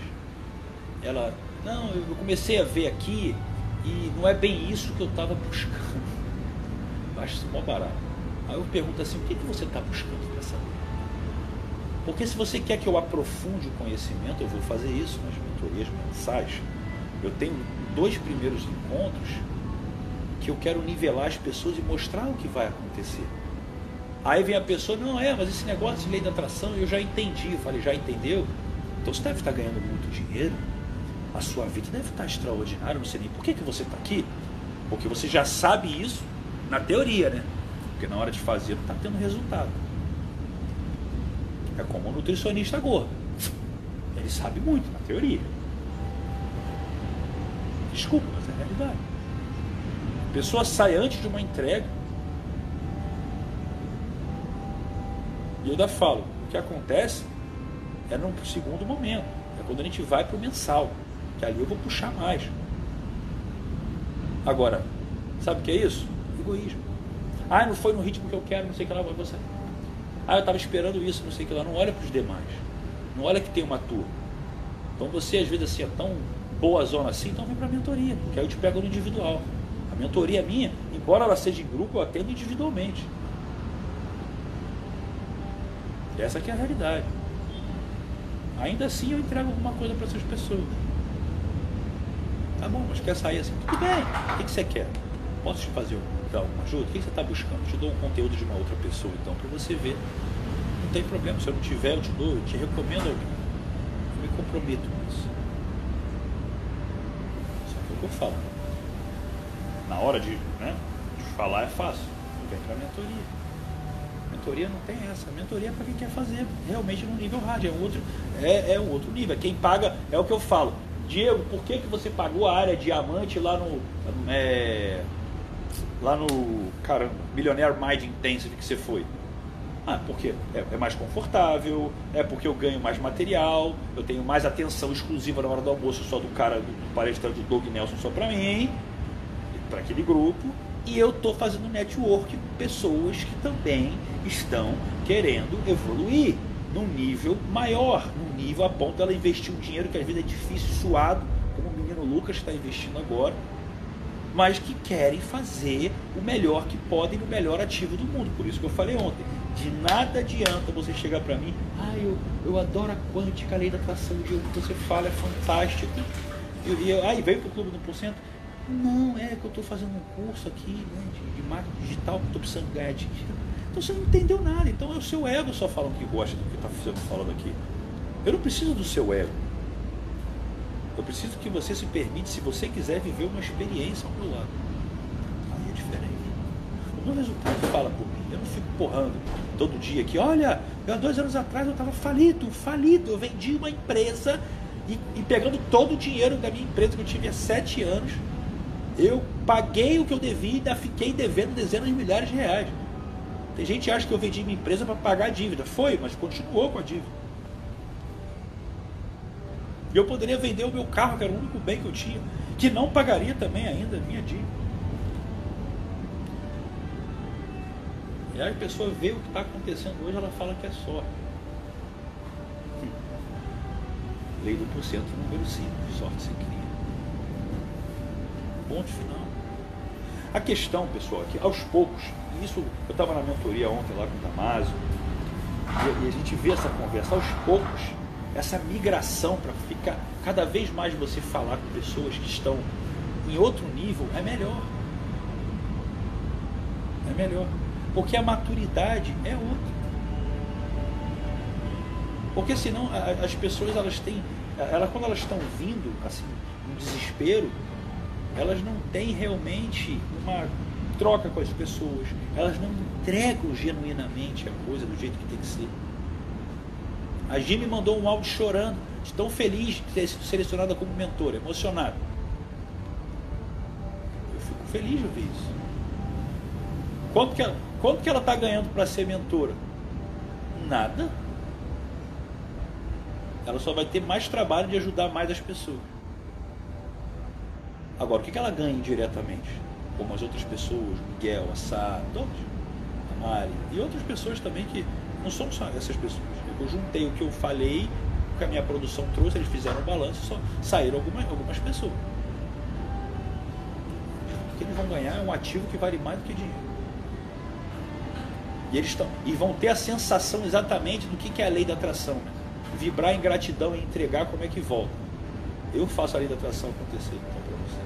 Ela, não, eu comecei a ver aqui e não é bem isso que eu estava buscando. Eu acho isso mó barato. Aí eu pergunto assim, o que, que você está buscando para saber? Porque se você quer que eu aprofunde o conhecimento, eu vou fazer isso nas mentorias mensais. Eu tenho dois primeiros encontros que eu quero nivelar as pessoas e mostrar o que vai acontecer. Aí vem a pessoa, não é, mas esse negócio de lei da atração eu já entendi. Eu falei, já entendeu? Então você deve estar ganhando muito dinheiro, a sua vida deve estar extraordinária, não sei nem por que, que você está aqui. Porque você já sabe isso na teoria, né? Porque na hora de fazer não está tendo resultado. É como um nutricionista gordo. Ele sabe muito, na teoria. Desculpa, mas é a realidade. A pessoa sai antes de uma entrega. E eu ainda falo, o que acontece é no segundo momento. É quando a gente vai para o mensal. Que ali eu vou puxar mais. Agora, sabe o que é isso? Egoísmo. Ah, não foi no ritmo que eu quero, não sei o que lá, vai você. Ah, eu estava esperando isso, não sei o que lá. Não olha para os demais. Não olha que tem uma turma. Então você, às vezes, assim, é tão boa zona assim, então vem para a mentoria, porque aí eu te pego no individual. A mentoria é minha, embora ela seja em grupo, eu atendo individualmente. Essa aqui é a realidade. Ainda assim eu entrego alguma coisa para essas pessoas. Tá bom, mas quer sair assim? Tudo bem. O que, que você quer? Posso te fazer dar uma ajuda? O que você está buscando? Te dou um conteúdo de uma outra pessoa, então, para você ver. Não tem problema. Se eu não tiver, eu te dou, eu te recomendo alguém. Eu me comprometo com isso. É eu falo. Na hora de, né, de falar é fácil. Vem para mentoria. Mentoria não tem essa. Mentoria é para quem quer fazer realmente no nível hard. É um outro, é, é um outro nível. Quem paga é o que eu falo. Diego, por que, que você pagou a área diamante lá no. É, lá no, caramba, Millionaire Mind Intensive que você foi? Ah, porque é, é, mais confortável, é porque eu ganho mais material, eu tenho mais atenção exclusiva na hora do almoço só do cara, do palestrante do Doug Nelson só para mim, para aquele grupo, e eu estou fazendo network com pessoas que também estão querendo evoluir num nível maior, num nível a ponto dela investir um dinheiro que às vezes é difícil, suado, como o menino Lucas está investindo agora, mas que querem fazer o melhor que podem no melhor ativo do mundo. Por isso que eu falei ontem, de nada adianta você chegar para mim, ah, eu, eu adoro a quântica, a lei da atração, o que você fala é fantástico. E, e aí ah, veio para o Clube do 1%. Não, é que eu estou fazendo um curso aqui né, de, de marketing digital, que estou precisando ganhar dinheiro. Então você não entendeu nada. Então é o seu ego só falando que gosta do que está falando aqui. Eu não preciso do seu ego. Eu preciso que você se permite, se você quiser, viver uma experiência ao meu lado. Aí é diferente. O meu resultado fala por. Eu não fico porrando todo dia aqui. Olha, há dois anos atrás eu estava falido, falido. Eu vendi uma empresa e, e, pegando todo o dinheiro da minha empresa que eu tive há sete anos, eu paguei o que eu devia e ainda fiquei devendo dezenas de milhares de reais. Tem gente que acha que eu vendi minha empresa para pagar a dívida. Foi, mas continuou com a dívida. E eu poderia vender o meu carro, que era o único bem que eu tinha, que não pagaria também ainda a minha dívida. A pessoa vê o que está acontecendo hoje, ela fala que é sorte. Lei do porcento, número 5, sorte se cria. Ponto final. A questão, pessoal, é que aos poucos, isso eu estava na mentoria ontem lá com o Damásio, e, e a gente vê essa conversa, aos poucos, essa migração para ficar cada vez mais você falar com pessoas que estão em outro nível é melhor. É melhor. Porque a maturidade é outra. Porque senão as pessoas elas têm. Ela, quando elas estão vindo, assim, no desespero, elas não têm realmente uma troca com as pessoas. Elas não entregam genuinamente a coisa do jeito que tem que ser. A Jim me mandou um áudio chorando, de tão feliz de ter sido selecionada como mentora, emocionada. Eu fico feliz de ouvir isso. Quanto que ela, quanto que ela está ganhando para ser mentora? Nada. Ela só vai ter mais trabalho de ajudar mais as pessoas. Agora, o que, que ela ganha diretamente? Como as outras pessoas, Miguel, a Sá, todos, a Mari, e outras pessoas também que não são só essas pessoas. Eu juntei o que eu falei, o que a minha produção trouxe, eles fizeram o balanço, só saíram algumas, algumas pessoas. O que eles vão ganhar é um ativo que vale mais do que dinheiro. E eles estão e vão ter a sensação exatamente do que, que é a lei da atração. Vibrar em gratidão e entregar como é que volta. Eu faço a lei da atração acontecer então para você.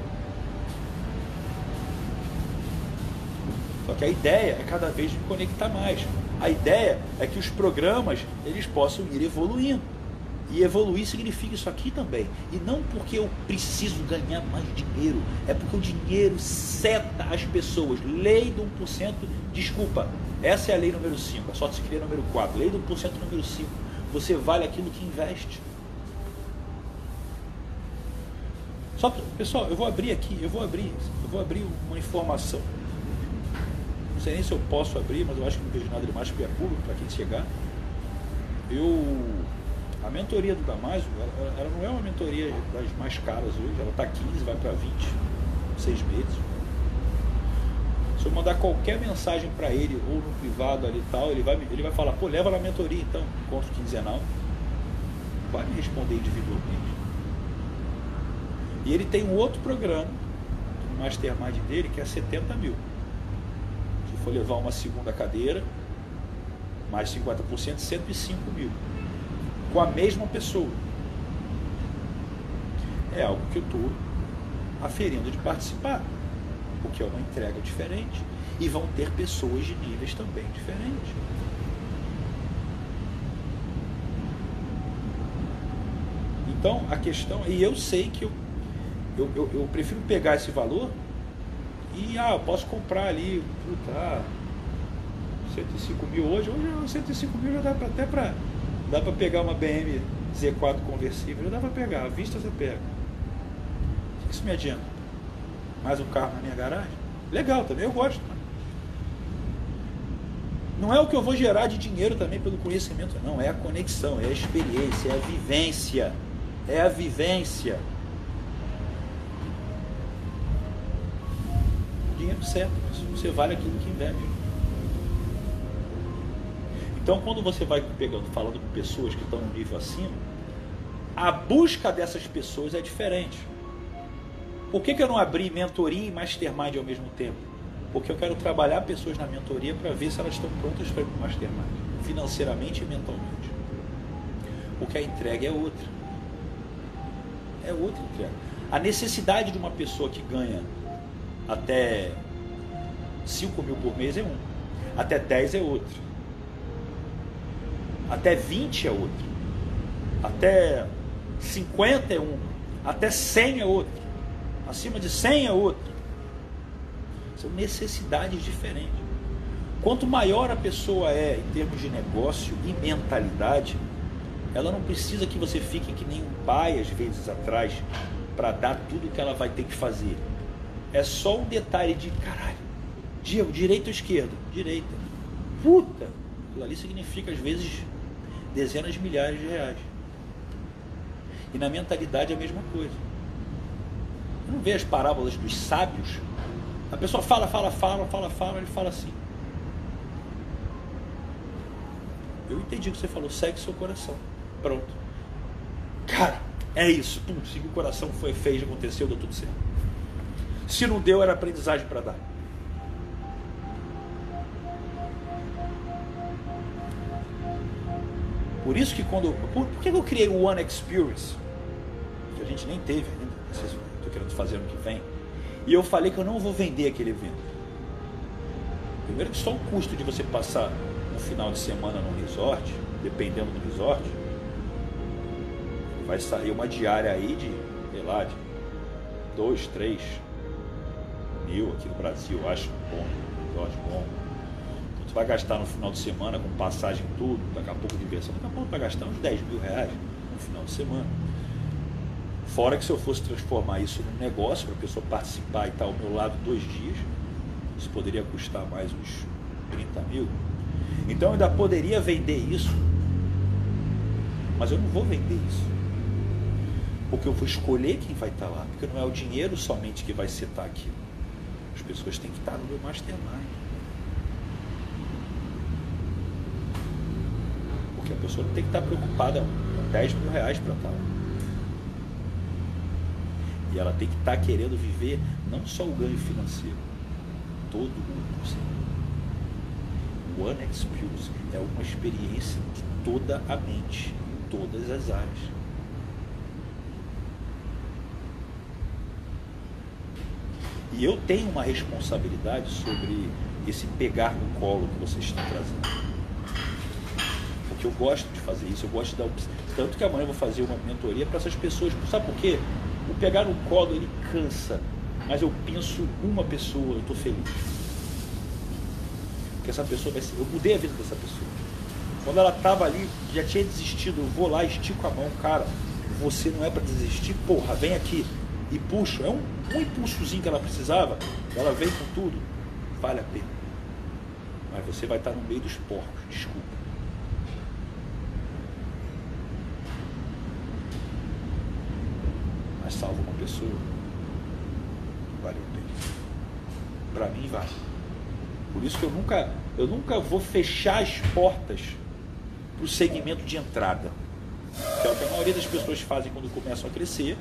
Só que a ideia é cada vez me conectar mais. A ideia é que os programas eles possam ir evoluindo. E evoluir significa isso aqui também. E não porque eu preciso ganhar mais dinheiro, é porque o dinheiro seta as pessoas. Lei do 1%, desculpa, essa é a lei número 5, a sorte se número 4. Lei do 1% número 5. Você vale aquilo que investe. Só, pessoal, eu vou abrir aqui, eu vou abrir, eu vou abrir uma informação. Não sei nem se eu posso abrir, mas eu acho que não vejo nada demais porque é público para quem chegar. Eu a mentoria do Damásio, ela, ela, não é uma mentoria das mais caras hoje, ela está 15, vai para 20, seis meses. Se eu mandar qualquer mensagem para ele, ou no privado ali e tal, ele vai, ele vai falar, pô, leva na mentoria então, encontro quinzenal. Vai me responder individualmente. E ele tem um outro programa, no Mastermind dele, que é 70 mil. Se for levar uma segunda cadeira, mais 50%, 105 mil. Com a mesma pessoa. É algo que eu estou aferindo de participar porque é uma entrega diferente. E vão ter pessoas de níveis também diferentes. Então a questão, e eu sei que eu, eu, eu, eu prefiro pegar esse valor e ah, eu posso comprar ali, puta, ah, 105 mil hoje, hoje 105 mil já dá pra, até para dá para pegar uma BM Z4 conversível, já dá para pegar, à vista você pega. O que isso me adianta? Mais um carro na minha garagem. Legal também, eu gosto. Não é o que eu vou gerar de dinheiro também pelo conhecimento, não. É a conexão, é a experiência, é a vivência. É a vivência. Dinheiro certo, você vale aquilo que investe. Então, quando você vai pegando, falando com pessoas que estão no nível acima, a busca dessas pessoas é diferente. Por que, que eu não abri mentoria e mastermind ao mesmo tempo? Porque eu quero trabalhar pessoas na mentoria para ver se elas estão prontas para ir para o mastermind, financeiramente e mentalmente. Porque a entrega é outra. É outra entrega. A necessidade de uma pessoa que ganha até 5 mil por mês é um. Até 10 é outro. Até 20 é outro. Até 50 é um. Até 100 é outro acima de 100 é outro. São necessidades diferentes. Quanto maior a pessoa é em termos de negócio e mentalidade, ela não precisa que você fique que nem um pai às vezes atrás para dar tudo que ela vai ter que fazer. É só um detalhe de caralho. Diego, direita ou esquerda? Direita. Puta! Aquilo ali significa às vezes dezenas de milhares de reais. E na mentalidade é a mesma coisa. Não vê as parábolas dos sábios? A pessoa fala, fala, fala, fala, fala, ele fala assim. eu entendi o que você falou, segue seu coração. Pronto. Cara, é isso. Pum, o coração, foi, fez, aconteceu, deu tudo certo. Se não deu, era aprendizagem para dar. Por isso que quando. Por, por que eu criei o One Experience? Que a gente nem teve ainda. Estou querendo fazer ano que vem. E eu falei que eu não vou vender aquele evento. Primeiro que só o custo de você passar um final de semana no resort, dependendo do resort, vai sair uma diária aí de, sei lá, de 2, 3 mil aqui no Brasil, acho bom, resort bom. Então, tu vai gastar no final de semana com passagem tudo, daqui a pouco diversão, daqui a pouco vai gastar uns 10 mil reais no final de semana. Fora que se eu fosse transformar isso num negócio, para a pessoa participar e estar ao meu lado dois dias, isso poderia custar mais uns 30 mil. Então eu ainda poderia vender isso, mas eu não vou vender isso. Porque eu vou escolher quem vai estar lá, porque não é o dinheiro somente que vai setar aquilo. As pessoas têm que estar no meu mastermind. Porque a pessoa não tem que estar preocupada com 10 mil reais para estar lá. E ela tem que estar querendo viver não só o ganho financeiro, todo o conceito. O One Experience é uma experiência de toda a mente, em todas as áreas. E eu tenho uma responsabilidade sobre esse pegar no colo que vocês estão trazendo. Porque eu gosto de fazer isso, eu gosto de dar Tanto que amanhã eu vou fazer uma mentoria para essas pessoas. Sabe por quê? O pegar no colo ele cansa. Mas eu penso uma pessoa, eu estou feliz. Porque essa pessoa vai ser. Eu mudei a vida dessa pessoa. Quando ela estava ali, já tinha desistido, eu vou lá, estico a mão, cara. Você não é para desistir, porra, vem aqui e puxo. É um, um impulsozinho que ela precisava, ela vem com tudo, vale a pena. Mas você vai estar no meio dos porcos, desculpa. Salva uma pessoa, vale a pena. Para mim vale. Por isso que eu nunca, eu nunca vou fechar as portas para o segmento de entrada. Que é o que a maioria das pessoas fazem quando começam a crescer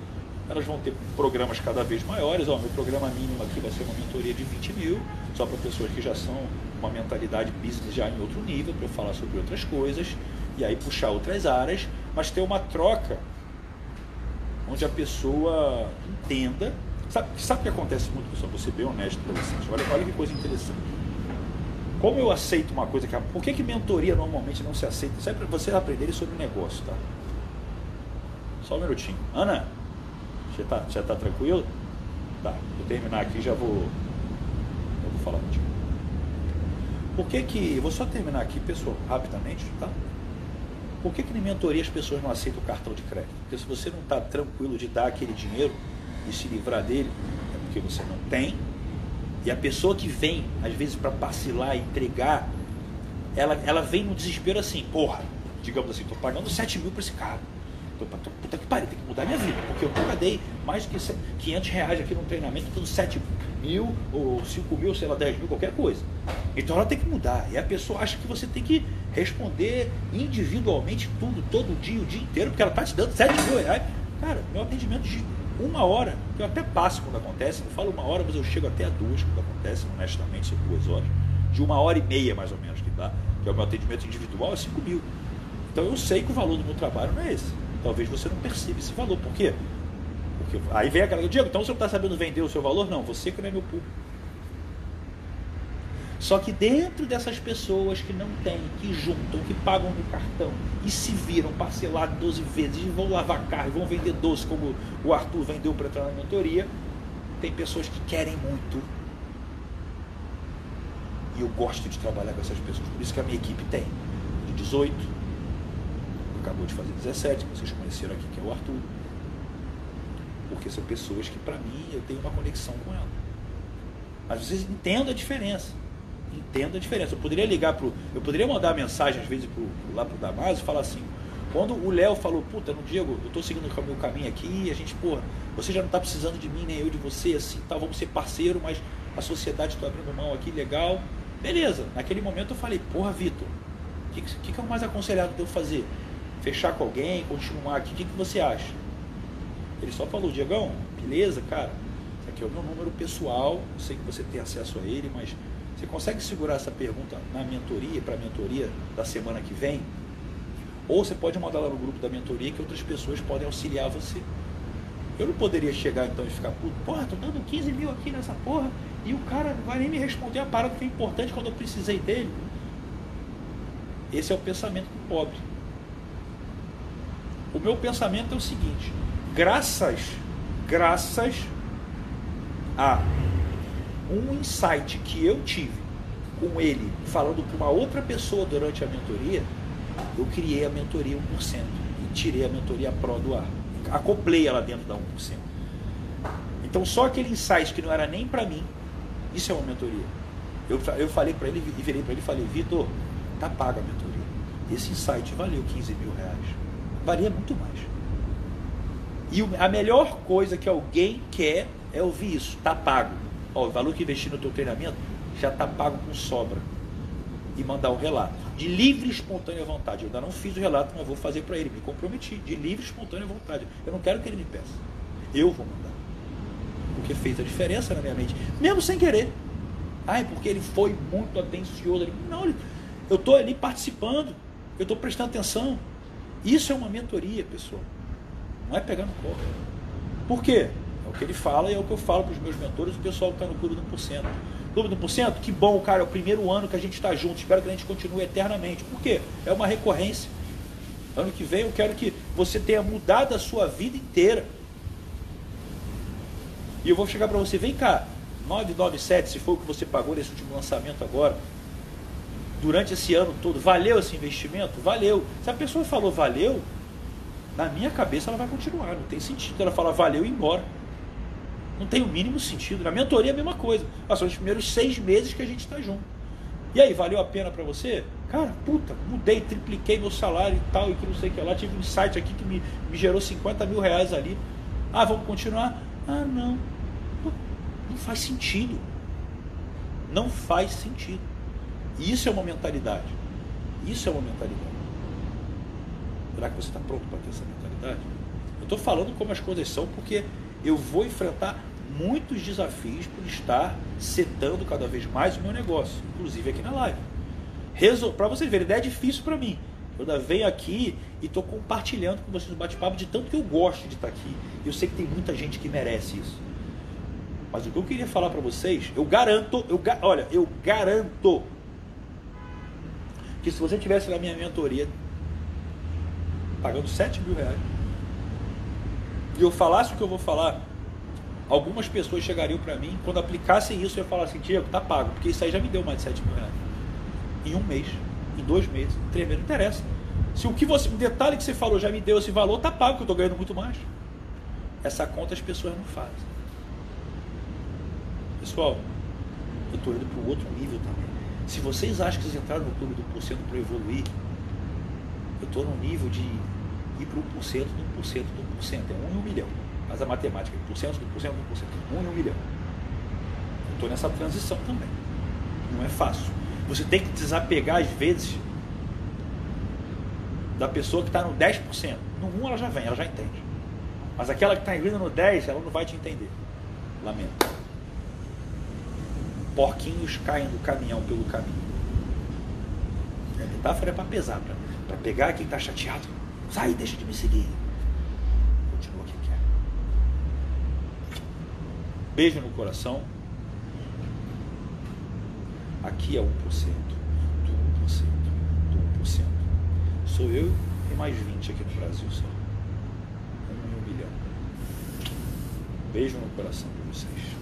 elas vão ter programas cada vez maiores. Ó, meu programa mínimo aqui vai ser uma mentoria de 20 mil, só para pessoas que já são uma mentalidade business já em outro nível, para eu falar sobre outras coisas, e aí puxar outras áreas, mas ter uma troca onde a pessoa entenda. Sabe, sabe o que acontece muito, pessoal? Ser bem honesto para vocês. Olha, olha que coisa interessante. Como eu aceito uma coisa que. Por que, que mentoria normalmente não se aceita? Isso é para vocês aprenderem sobre negócio, tá? Só um minutinho. Ana, já está já tá tranquilo? Tá, vou terminar aqui já vou. Eu vou falar contigo. Por que que. Vou só terminar aqui, pessoal, rapidamente, tá? Por que, que em mentoria as pessoas não aceitam o cartão de crédito? Porque se você não está tranquilo de dar aquele dinheiro e se livrar dele, é porque você não tem. E a pessoa que vem, às vezes, para parcelar e entregar, ela, ela vem no desespero assim, porra, digamos assim, estou pagando 7 mil para esse cara puta que pariu, tem que mudar minha vida, porque eu nunca dei mais que 500 reais aqui no treinamento, tudo 7 mil, ou 5 mil, sei lá, 10 mil, qualquer coisa. Então ela tem que mudar. E a pessoa acha que você tem que responder individualmente tudo, todo dia, o dia inteiro, porque ela está te dando 7 mil reais. Cara, meu atendimento de uma hora, que eu até passo quando acontece, não falo uma hora, mas eu chego até a duas quando acontece, honestamente, são duas horas. De uma hora e meia, mais ou menos, que dá, que é o meu atendimento individual, é 5 mil. Então eu sei que o valor do meu trabalho não é esse talvez você não perceba esse valor. Por quê? Porque aí vem aquela. Diego, então você não está sabendo vender o seu valor? Não, você que não é meu público. Só que dentro dessas pessoas que não têm, que juntam, que pagam no cartão e se viram parcelado 12 vezes e vão lavar carro, vão vender doce, como o Arthur vendeu para entrar na mentoria, tem pessoas que querem muito. E eu gosto de trabalhar com essas pessoas. Por isso que a minha equipe tem de 18, acabou de fazer 17, que vocês conheceram aqui, que é o Arthur. Porque são pessoas que, para mim, eu tenho uma conexão com ela. Mas vocês entendam a diferença. Entendam a diferença. Eu poderia ligar pro. Eu poderia mandar mensagem, às vezes, pro, lá pro Damaso e falar assim. Quando o Léo falou, puta, no Diego, eu tô seguindo o meu caminho aqui, a gente, porra, você já não tá precisando de mim, nem eu de você, assim, tá, vamos ser parceiro, mas a sociedade está abrindo mão aqui, legal. Beleza, naquele momento eu falei, porra, Vitor, que, que, que é o mais aconselhado de eu fazer? Fechar com alguém, continuar aqui? O que, que você acha? Ele só falou, Diegão, beleza, cara. Isso aqui é o meu número pessoal, eu sei que você tem acesso a ele, mas você consegue segurar essa pergunta na mentoria, para a mentoria da semana que vem? Ou você pode mandar lá no grupo da mentoria que outras pessoas podem auxiliar você. Eu não poderia chegar então e ficar puto, porra, tô dando 15 mil aqui nessa porra, e o cara não vai nem me responder a parada que é importante quando eu precisei dele. Esse é o pensamento do pobre. O meu pensamento é o seguinte: graças, graças a um insight que eu tive com ele, falando com uma outra pessoa durante a mentoria, eu criei a mentoria 1% e tirei a mentoria Pro do ar. Acoplei ela dentro da 1%. Então só aquele insight que não era nem para mim, isso é uma mentoria. Eu, eu falei para ele e virei para ele e falei, Vitor, tá paga a mentoria. Esse insight valeu 15 mil reais. Valia muito mais. E a melhor coisa que alguém quer é ouvir isso. Tá pago. Ó, o valor que investi no teu treinamento já tá pago com sobra. E mandar um relato. De livre e espontânea vontade. Eu ainda não fiz o relato, mas vou fazer para ele. Me comprometi. De livre e espontânea vontade. Eu não quero que ele me peça. Eu vou mandar. Porque fez a diferença na minha mente. Mesmo sem querer. Ai, porque ele foi muito atencioso. Não, eu estou ali participando. Eu estou prestando atenção. Isso é uma mentoria, pessoal. Não é pegar no colo. Por quê? É o que ele fala e é o que eu falo para os meus mentores, o pessoal que está no clube do 1%. Clube do 1%, que bom, cara, é o primeiro ano que a gente está junto. Espero que a gente continue eternamente. Por quê? É uma recorrência. Ano que vem eu quero que você tenha mudado a sua vida inteira. E eu vou chegar para você, vem cá, 997, se for o que você pagou nesse último lançamento agora, durante esse ano todo, valeu esse investimento? Valeu. Se a pessoa falou valeu, na minha cabeça ela vai continuar. Não tem sentido ela falar valeu e ir embora. Não tem o mínimo sentido. Na mentoria é a mesma coisa. Ah, são os primeiros seis meses que a gente está junto. E aí, valeu a pena para você? Cara, puta, mudei, tripliquei meu salário e tal, e que não sei o que lá. Tive um site aqui que me, me gerou 50 mil reais ali. Ah, vamos continuar? Ah, não. Não faz sentido. Não faz sentido. Isso é uma mentalidade. Isso é uma mentalidade. Será que você está pronto para ter essa mentalidade? Eu estou falando como as coisas são porque eu vou enfrentar muitos desafios por estar setando cada vez mais o meu negócio, inclusive aqui na live. Para vocês verem, ideia é difícil para mim. Eu ainda venho aqui e estou compartilhando com vocês o bate-papo de tanto que eu gosto de estar aqui. Eu sei que tem muita gente que merece isso. Mas o que eu queria falar para vocês, eu garanto, eu, olha, eu garanto que se você tivesse na minha mentoria pagando 7 mil reais e eu falasse o que eu vou falar, algumas pessoas chegariam para mim, quando aplicassem isso, eu ia falar assim, Diego, tá pago, porque isso aí já me deu mais de 7 mil reais. Em um mês, em dois meses, em três meses, não interessa. Se o que você, um detalhe que você falou já me deu esse valor, tá pago, que eu estou ganhando muito mais. Essa conta as pessoas não fazem. Pessoal, eu estou indo para o outro nível também. Se vocês acham que vocês entraram no clube do 1% para evoluir, eu estou no nível de ir para o 1% do 1% do 1%. É 1 em 1 milhão. Mas a matemática é 1% do 1% do 1%. 1 em 1 milhão. Eu estou nessa transição também. Não é fácil. Você tem que desapegar, às vezes, da pessoa que está no 10%. No 1 ela já vem, ela já entende. Mas aquela que está indo no 10, ela não vai te entender. Lamento porquinhos caem do caminhão pelo caminho. A metáfora é para pesar, para pegar quem está chateado. Sai, deixa de me seguir. Continua quem quer. Beijo no coração. Aqui é 1% do 1% do 1%. Sou eu e mais 20 aqui no Brasil só. Um milhão. Beijo no coração de vocês.